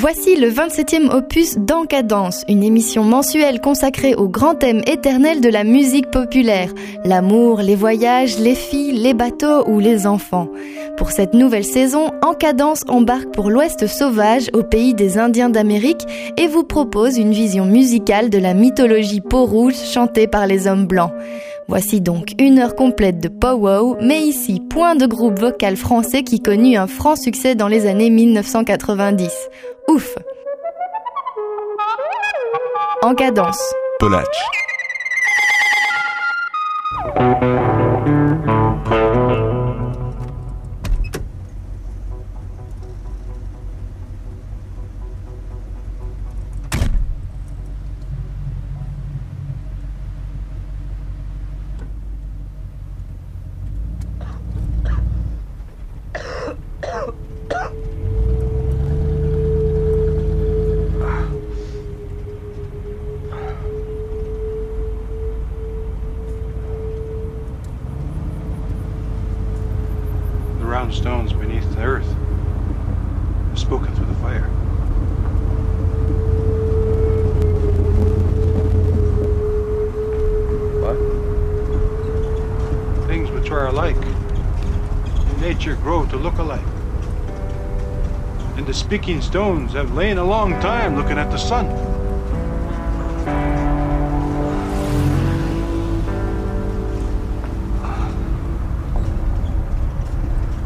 Voici le 27e opus d'Encadence, une émission mensuelle consacrée au grand thème éternel de la musique populaire, l'amour, les voyages, les filles, les bateaux ou les enfants. Pour cette nouvelle saison, Encadence embarque pour l'Ouest sauvage au pays des Indiens d'Amérique et vous propose une vision musicale de la mythologie peau-rouge chantée par les hommes blancs. Voici donc une heure complète de powwow, mais ici point de groupe vocal français qui connut un franc succès dans les années 1990. Ouf En cadence. Speaking stones have lain a long time looking at the sun.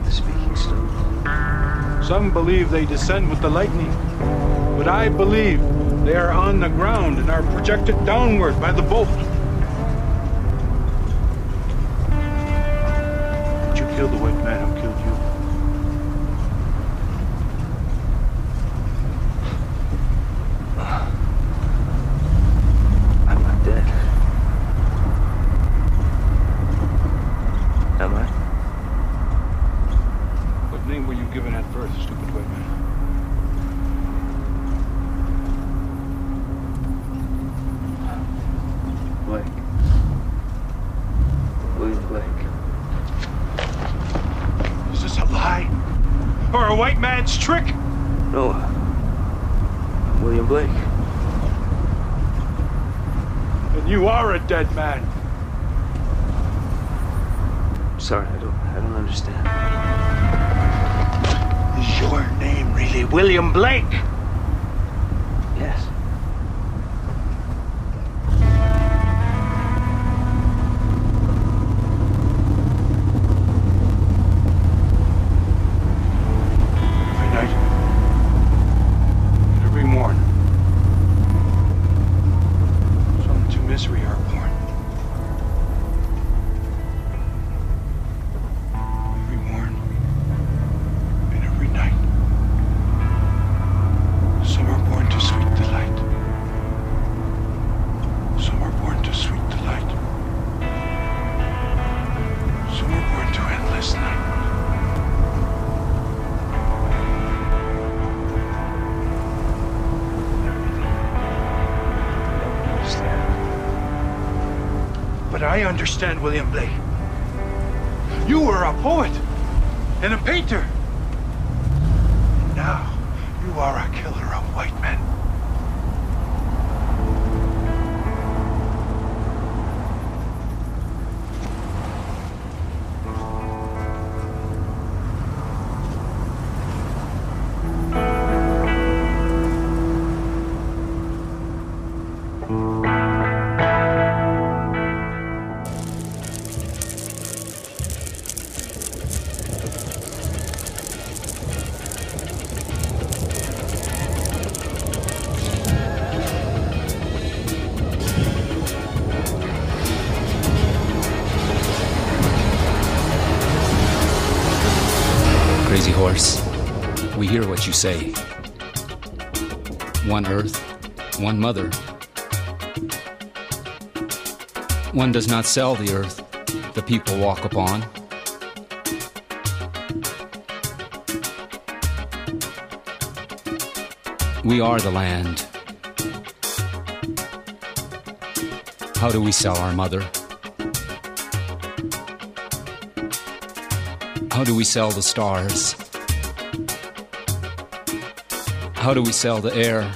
The speaking stone. Some believe they descend with the lightning, but I believe they are on the ground and are projected downward by the bolt. Did you kill the white man who killed you? dead man. Sorry, I don't I don't understand. Is your name really William Blake? And a painter. And now you are a killer of white men. Say. One earth, one mother. One does not sell the earth the people walk upon. We are the land. How do we sell our mother? How do we sell the stars? How do we sell the air?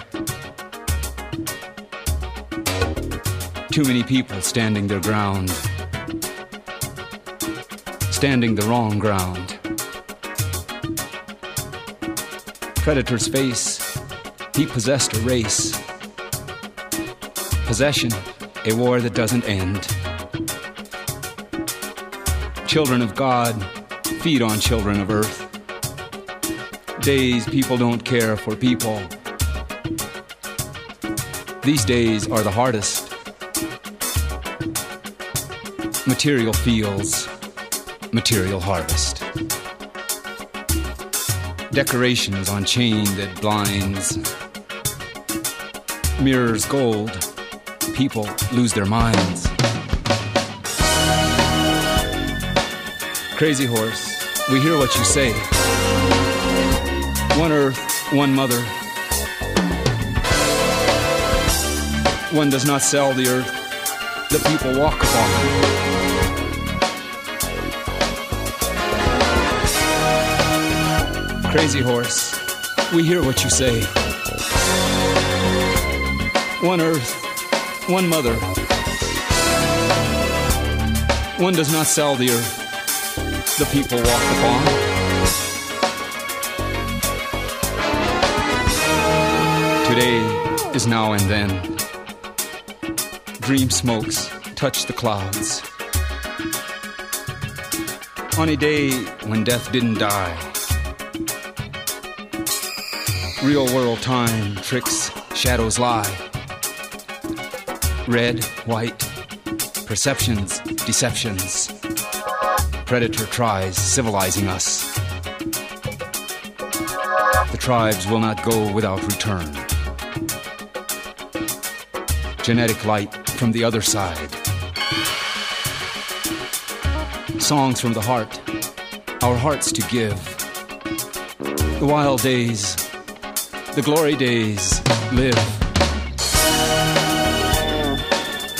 Too many people standing their ground, standing the wrong ground. Predator's face, he possessed a race. Possession, a war that doesn't end. Children of God feed on children of earth. Days people don't care for people. These days are the hardest. Material fields, material harvest. Decorations on chain that blinds. Mirrors gold, people lose their minds. Crazy horse, we hear what you say. One earth, one mother. One does not sell the earth, the people walk upon. Crazy horse, we hear what you say. One earth, one mother. One does not sell the earth, the people walk upon. Today is now and then. Dream smokes touch the clouds. On a day when death didn't die, real world time tricks, shadows lie. Red, white, perceptions, deceptions. Predator tries civilizing us. The tribes will not go without return. Genetic light from the other side. Songs from the heart, our hearts to give. The wild days the glory days live.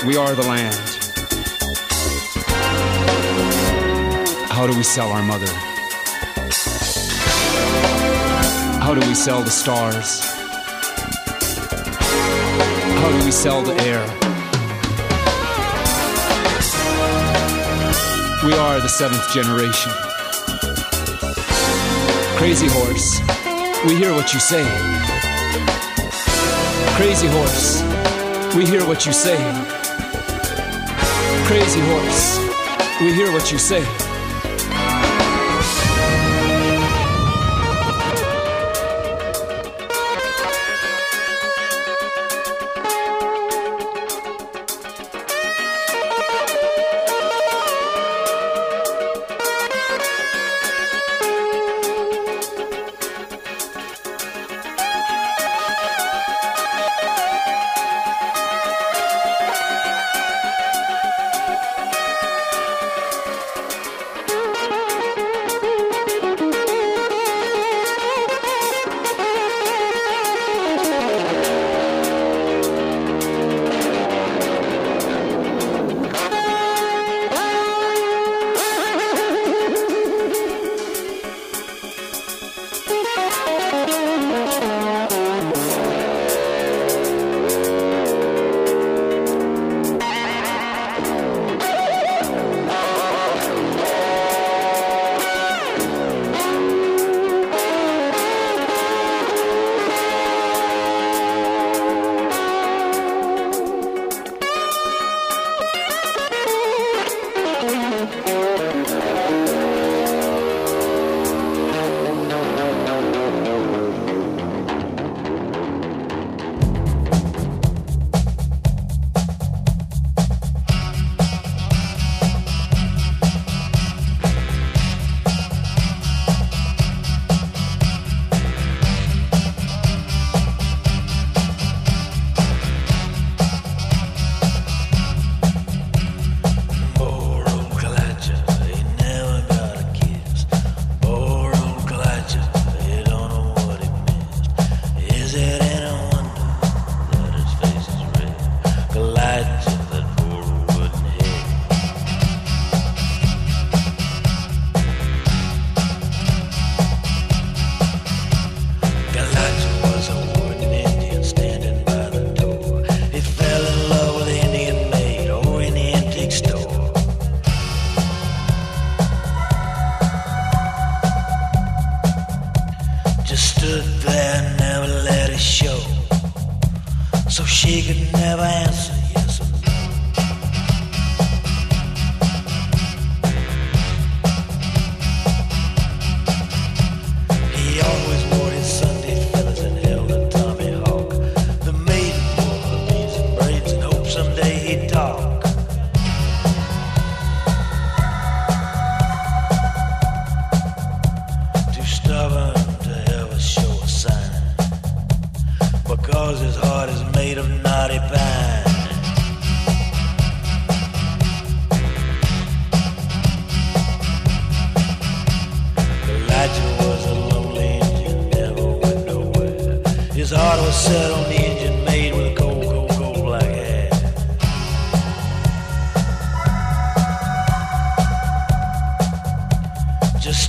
We are the land. How do we sell our mother? How do we sell the stars? How do we sell the air? We are the seventh generation. Crazy horse, we hear what you say. Crazy horse, we hear what you say. Crazy horse, we hear what you say.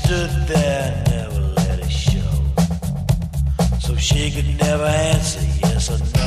stood there, and never let it show. So she could never answer yes or no.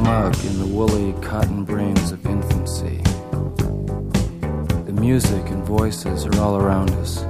smirk in the woolly cotton brains of infancy. The music and voices are all around us.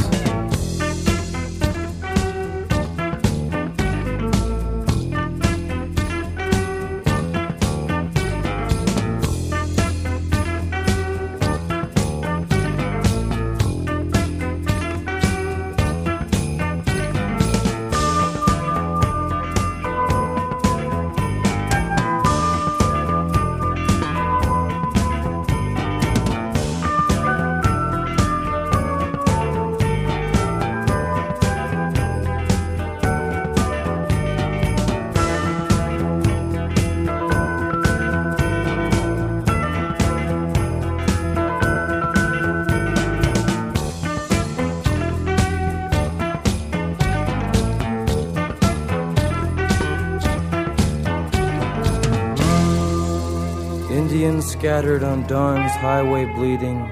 Scattered on dawn's highway bleeding,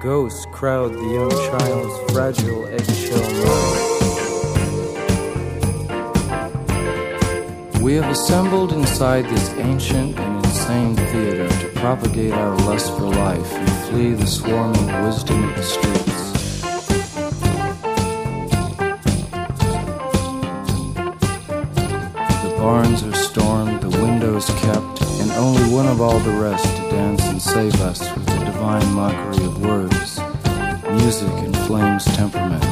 ghosts crowd the young child's fragile eggshell mind. We have assembled inside this ancient and insane theater to propagate our lust for life and flee the swarming wisdom of the streets. The barns are stormed, the windows kept, only one of all the rest to dance and save us with the divine mockery of words, music inflames temperament.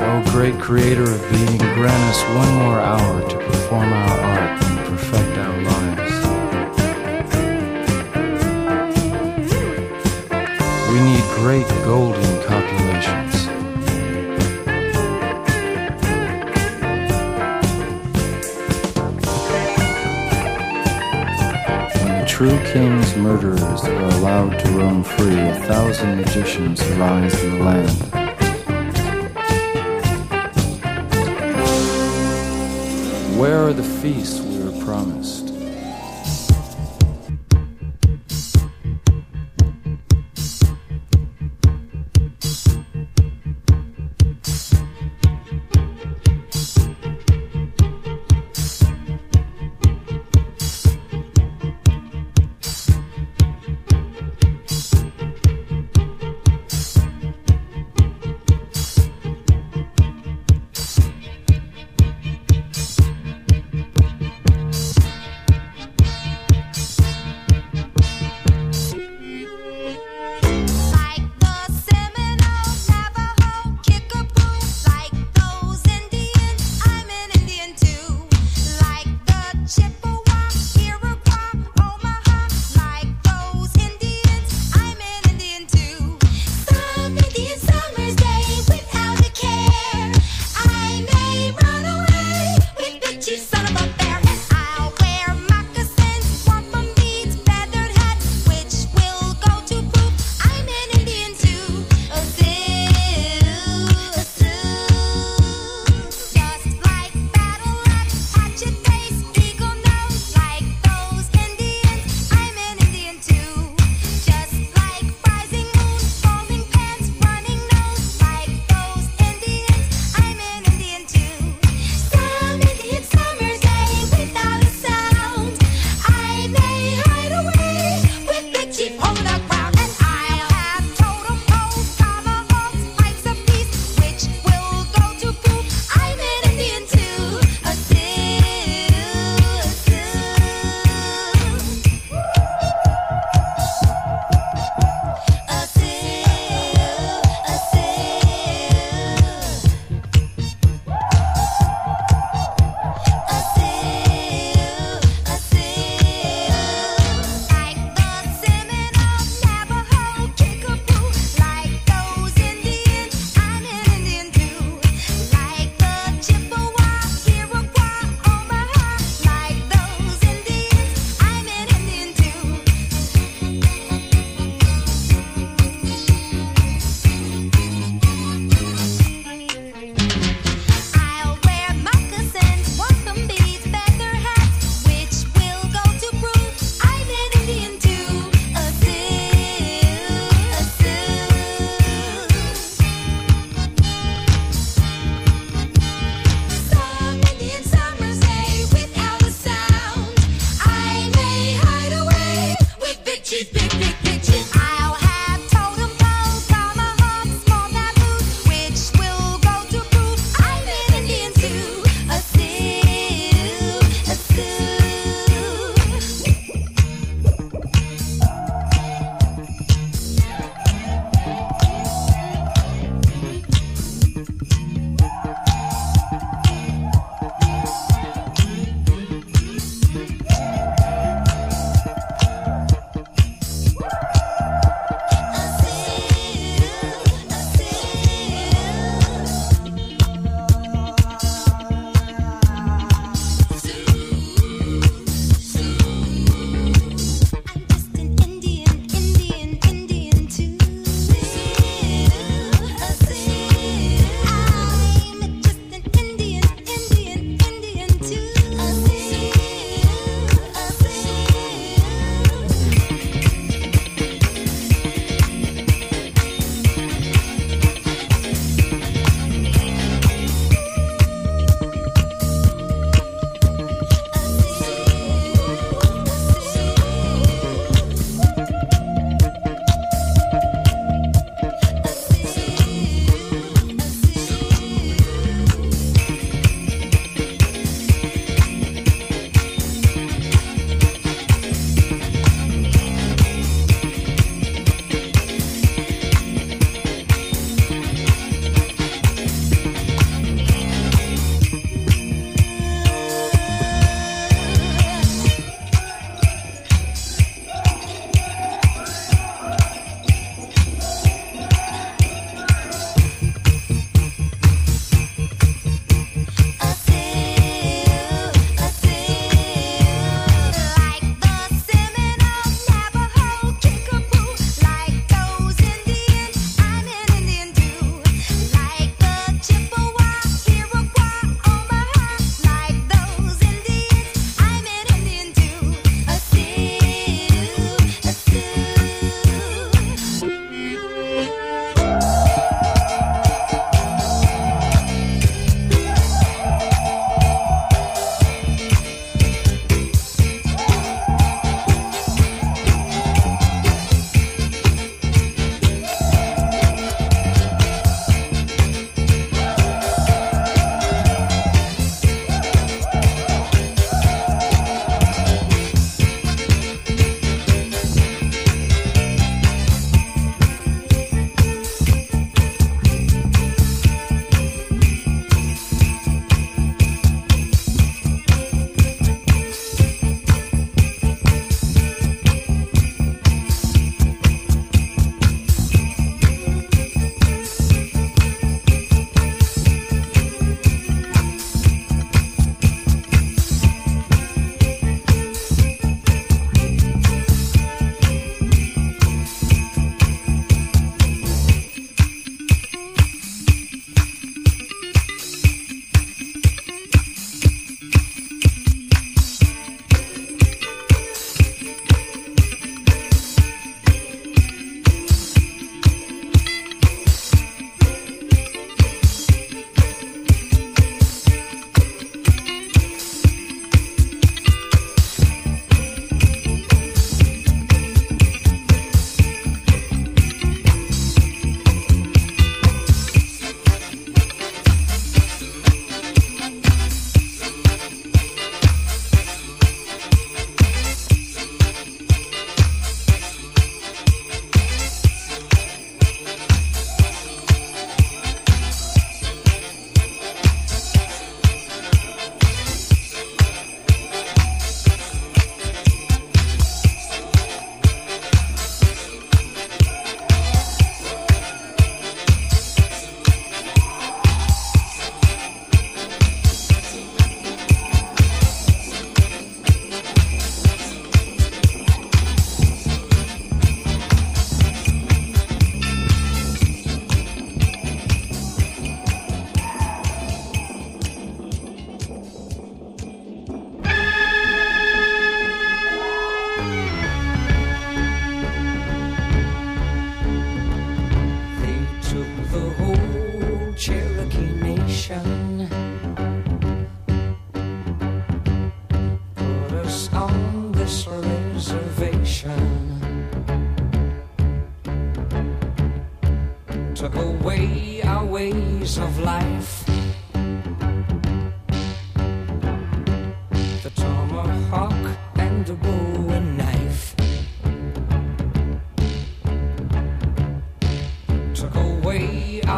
Oh, great creator of being, grant us one more hour to perform our art and perfect our lives. Golden copulations. When the true king's murderers are allowed to roam free, a thousand magicians arise in the land. Where are the feasts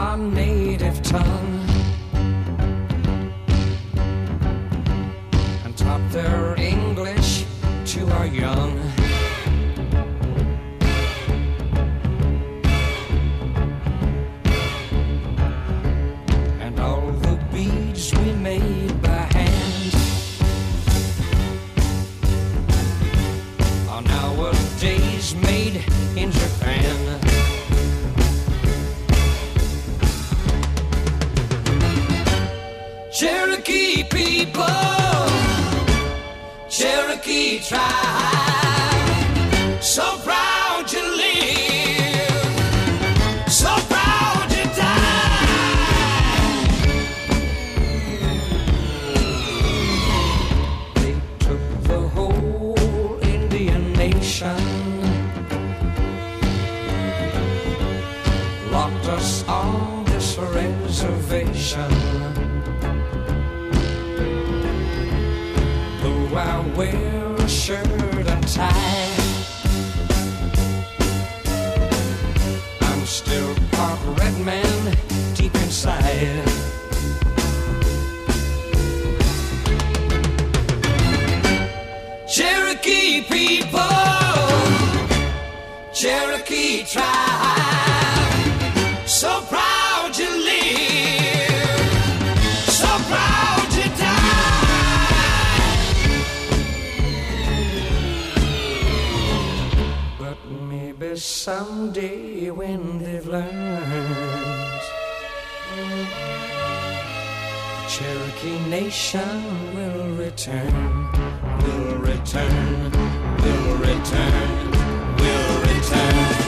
our native tongue. Return, We'll return, We'll return,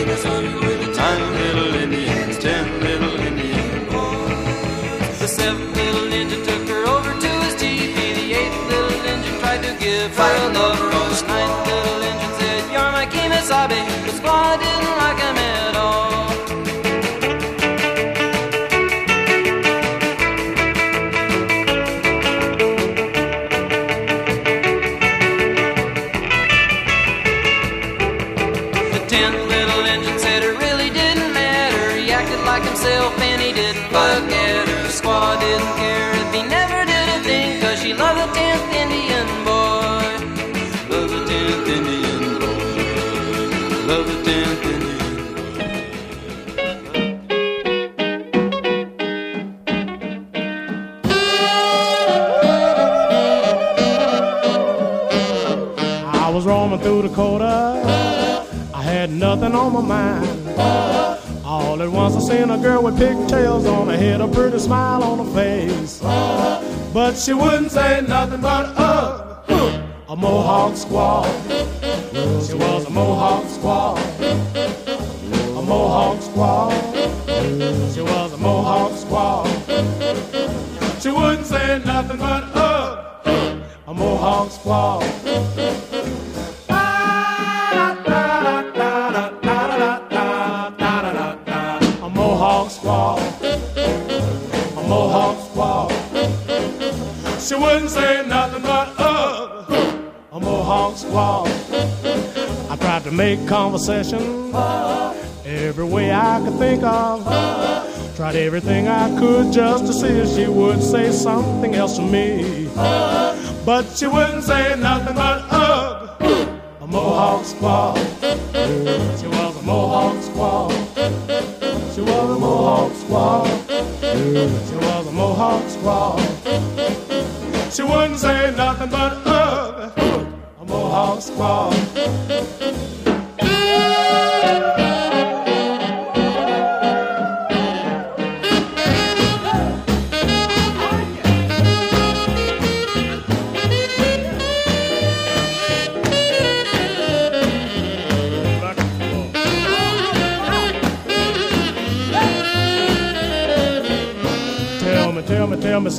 She wouldn't say nothing but conversation. Every way I could think of. Tried everything I could just to see if she would say something else to me. But she wouldn't say nothing but ugh. A mohawk squaw. She was a mohawk squaw. She was a mohawk squaw. She was a mohawk squaw. She wouldn't say nothing but ugh. A mohawk squaw.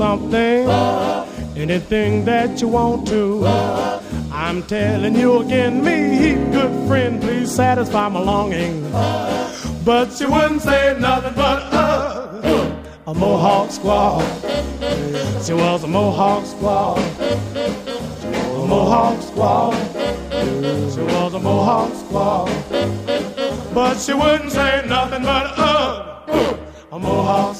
something, anything that you want to. I'm telling you again, me, good friend, please satisfy my longing. But she wouldn't say nothing but uh, a Mohawk squaw. She was a Mohawk squaw. She was a Mohawk squaw. She was a Mohawk squaw. But she wouldn't say nothing but uh, a Mohawk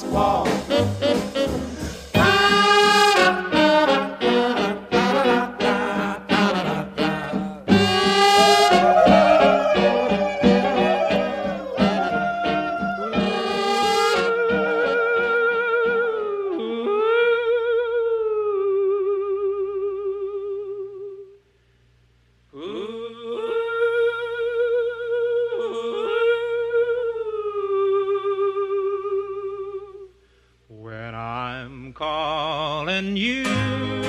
calling you.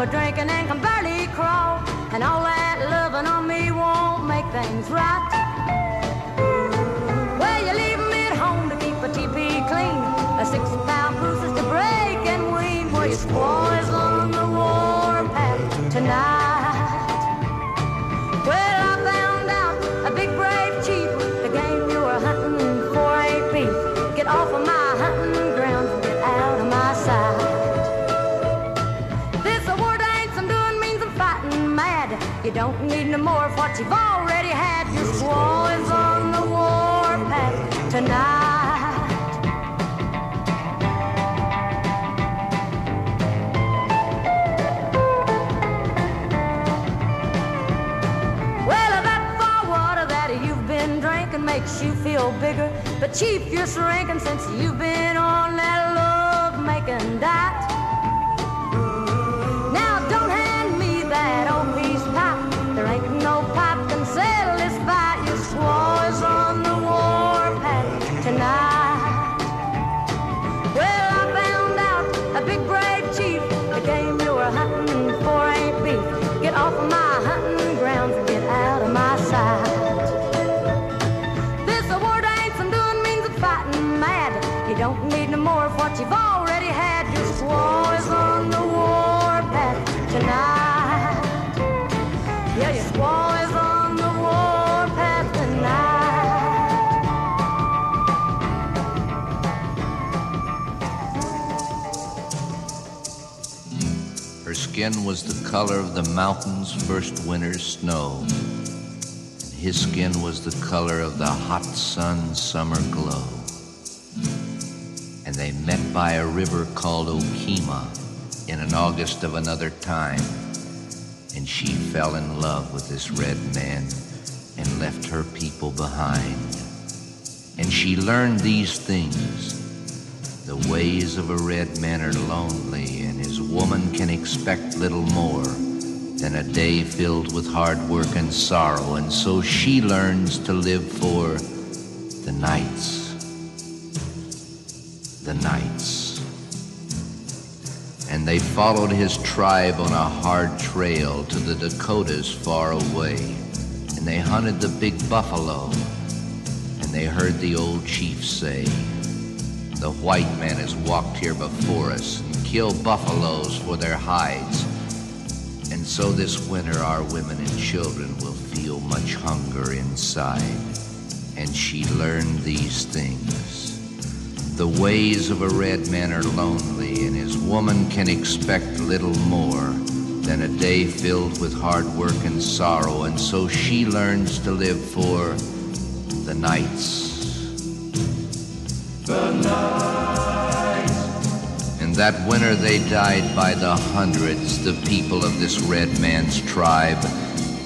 Home drinking and can barely crawl, and all that loving on me won't make things right. Well, you leave me at home to keep a teepee clean, a six pound bruises to break and wean. Well, your squaw you've already had. Your is on the warpath tonight. Well, that far water that you've been drinking makes you feel bigger. But Chief, you're shrinking since you've been on Her skin was the color of the mountain's first winter's snow. And his skin was the color of the hot sun's summer glow. And they met by a river called Okima in an August of another time. And she fell in love with this red man and left her people behind. And she learned these things. The ways of a red man are lonely, and his woman can expect little more than a day filled with hard work and sorrow. And so she learns to live for the nights. The nights. And they followed his tribe on a hard trail to the Dakotas far away. And they hunted the big buffalo. And they heard the old chief say, The white man has walked here before us and killed buffaloes for their hides. And so this winter our women and children will feel much hunger inside. And she learned these things. The ways of a red man are lonely, and his woman can expect little more than a day filled with hard work and sorrow, and so she learns to live for the nights. And that winter they died by the hundreds, the people of this red man's tribe.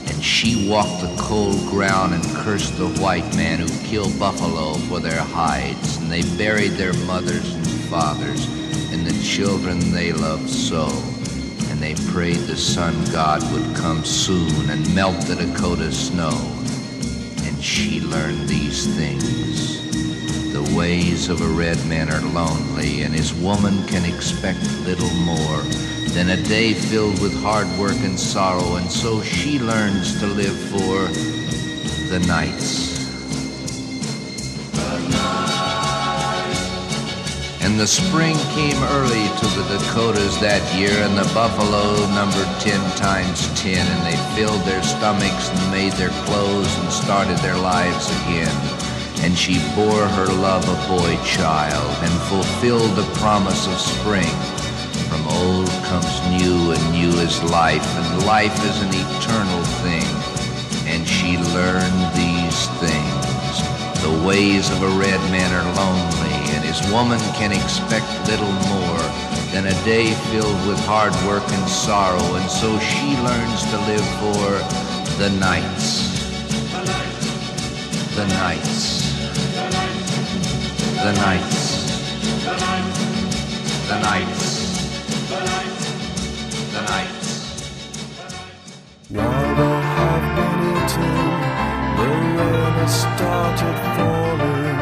And she walked the cold ground and cursed the white man who killed buffalo for their hides. And they buried their mothers and fathers and the children they loved so. And they prayed the sun god would come soon and melt the Dakota snow. And she learned these things. The ways of a red man are lonely, and his woman can expect little more than a day filled with hard work and sorrow, and so she learns to live for the nights. And the spring came early to the Dakotas that year, and the buffalo numbered ten times ten, and they filled their stomachs and made their clothes and started their lives again. And she bore her love a boy child and fulfilled the promise of spring. From old comes new, and new is life, and life is an eternal thing. And she learned these things. The ways of a red man are lonely, and his woman can expect little more than a day filled with hard work and sorrow, and so she learns to live for the nights. The nights. The nights. The nights. The nights. While they have been eating, the rain has started falling,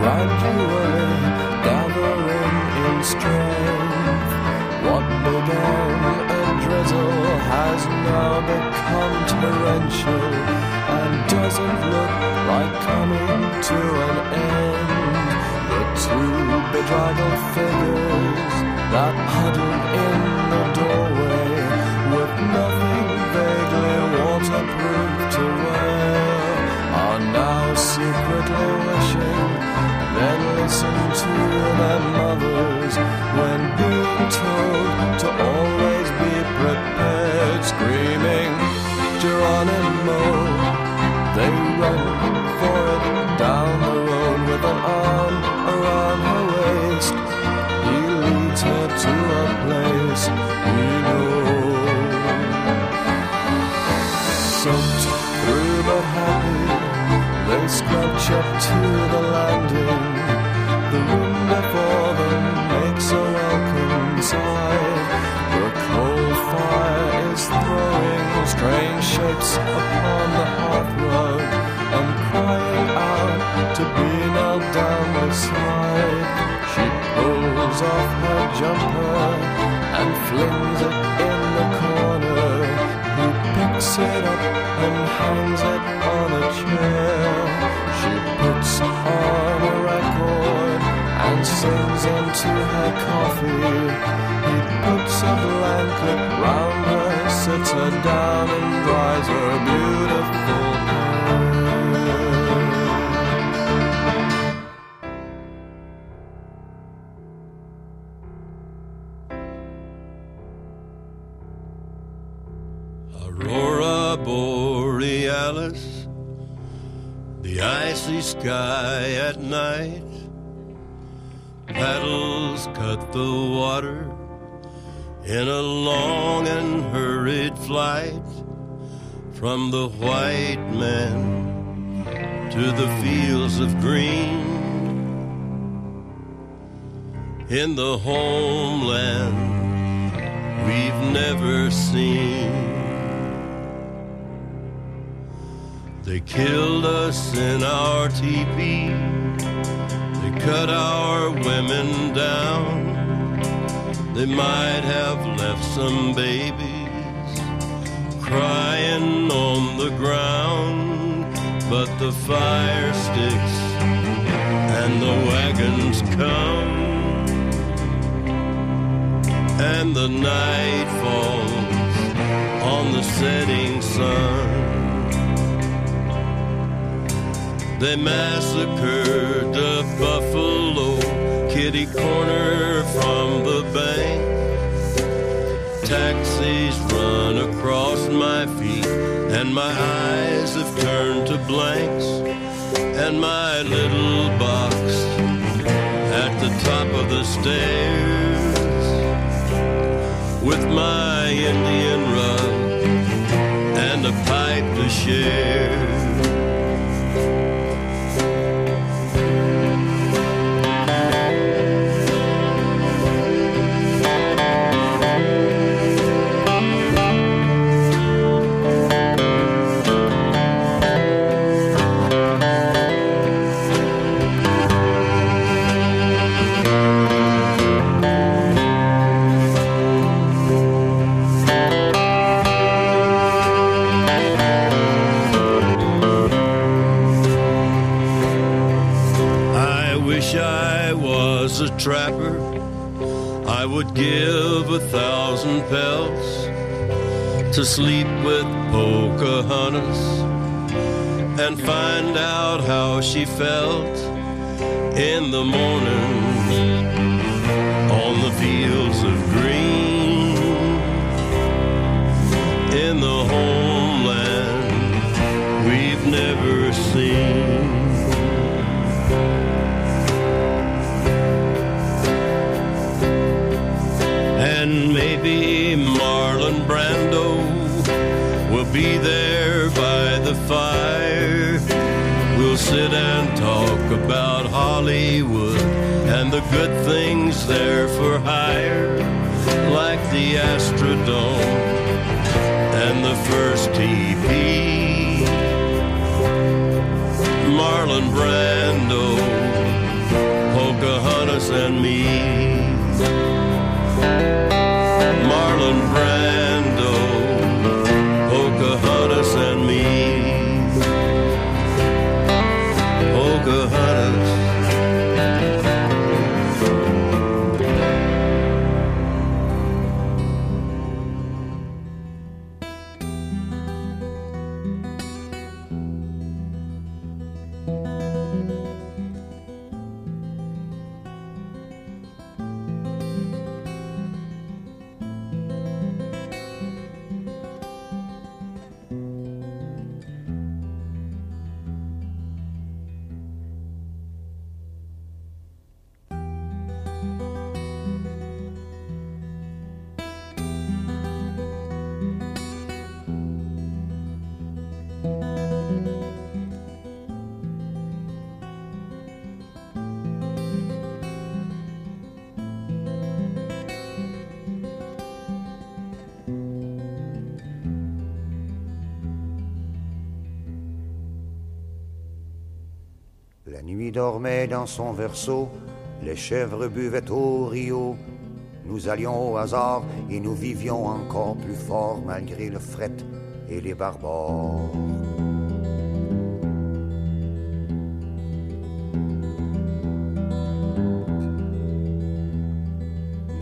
gradually gathering in strength. What began a drizzle has now become torrential and doesn't look like coming to an end. Two bedraggled figures that huddled in the doorway with nothing vaguely waterproof to wear are now secretly wishing they'd listen to their mothers to the landing. The room before them makes a welcome sigh. The coal fire is throwing strange shapes upon the hearthrug and crying out to be knelt down beside. She pulls off her jumper and flings it in the corner. He picks it up and hangs it on a chair. She puts on a record and sings into her coffee. He puts a blanket round her, sits her down and dries her beautiful sky at night. Paddles cut the water in a long and hurried flight from the white man to the fields of green. In the homeland we've never seen. They killed us in our teepee. They cut our women down. They might have left some babies crying on the ground, but the fire sticks and the wagons come, and the night falls on the setting sun. They massacred the buffalo kitty corner from the bank. Taxis run across my feet, and my eyes have turned to blanks. And my little box at the top of the stairs with my Indian rug and a pipe to share. Would give a thousand pelts to sleep with Pocahontas and find out how she felt in the morning on the fields of green about Hollywood and the good things there for hire, like the Astrodome and the first TP. Nuit dormait dans son berceau, les chèvres buvaient au rio. Nous allions au hasard et nous vivions encore plus fort malgré le fret et les barbares.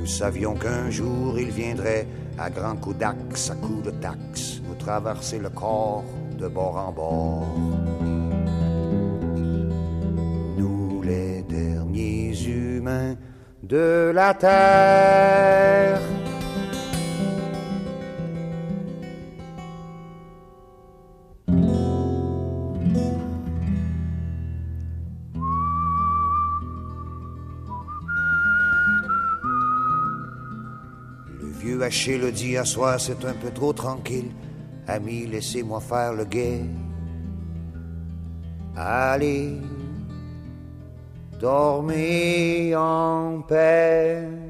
Nous savions qu'un jour il viendrait à grands coups d'axe, à coups de taxe, nous traverser le corps de bord en bord. de la terre. Le vieux Haché le dit à soir, c'est un peu trop tranquille. Ami, laissez-moi faire le guet. Allez, dormez en paix.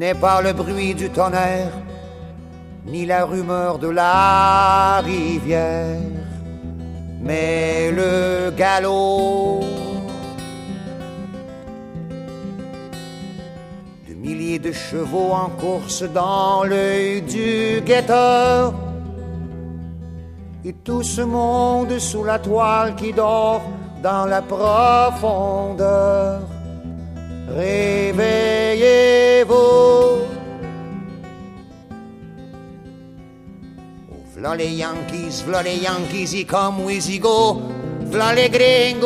N'est pas le bruit du tonnerre, ni la rumeur de la rivière, mais le galop de milliers de chevaux en course dans l'œil du guetteur. Et tout ce monde sous la toile qui dort dans la profondeur. Réveillez-vous. V'là Yankees, Yankees, y come easy go, les.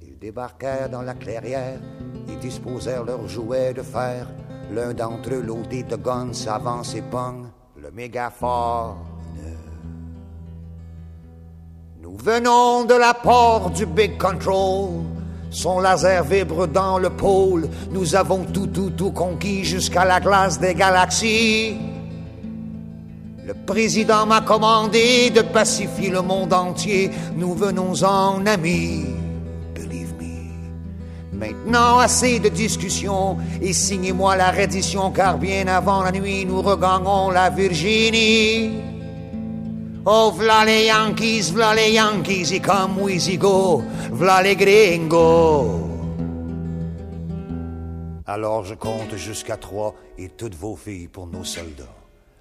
Ils débarquèrent dans la clairière et disposèrent leurs jouets de fer. L'un d'entre eux, loadé de guns, s'avance et pogne le mégaphone. Nous venons de la porte du Big Control. Son laser vibre dans le pôle. Nous avons tout, tout, tout conquis jusqu'à la glace des galaxies. Le président m'a commandé de pacifier le monde entier. Nous venons en amis. Believe me. Maintenant, assez de discussions et signez-moi la reddition, car bien avant la nuit, nous regagnons la Virginie. Oh, v'là les Yankees, v'là les Yankees, y come easy go, v'là les gringos. Alors je compte jusqu'à trois et toutes vos filles pour nos soldats.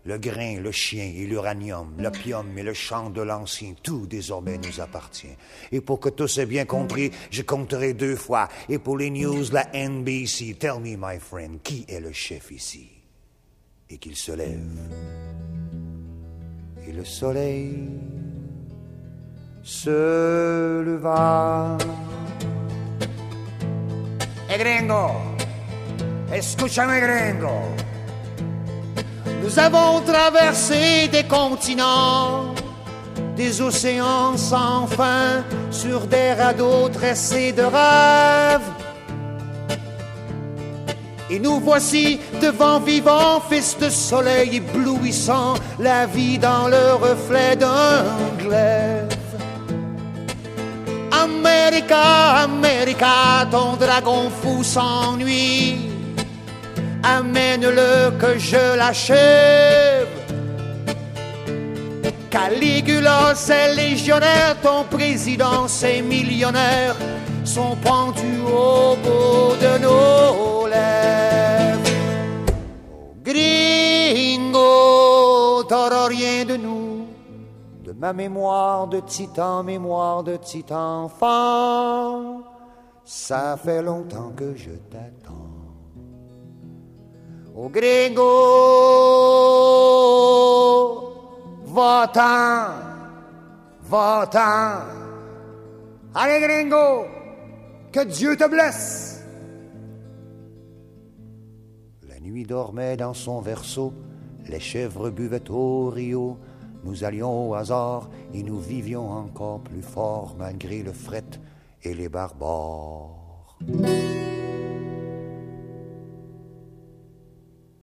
Le grain, le chien et l'uranium, l'opium et le chant de l'ancien, tout désormais nous appartient. Et pour que tous aient bien compris, je compterai deux fois. Et pour les news, la NBC, tell me, my friend, qui est le chef ici? Et qu'il se lève et le soleil se leva. E gringo, escúchame gringo, nous avons traversé des continents, des océans sans fin, sur des radeaux tressés de rêves. Et nous voici devant vivant, fils de soleil éblouissant, la vie dans le reflet d'un glaive. America, America, ton dragon fou s'ennuie. Amène-le que je l'achève. Caligula, c'est légionnaire, ton président, c'est millionnaire, sont pendus au bout de nos lèvres. Gringo, t'auras rien de nous, de ma mémoire de titan, mémoire de titan enfant. Ça fait longtemps que je t'attends. Au gringo, va-t'en, va-t'en. Allez gringo, que Dieu te blesse. Dormait dans son berceau, les chèvres buvaient au rio. Nous allions au hasard et nous vivions encore plus fort malgré le fret et les barbares.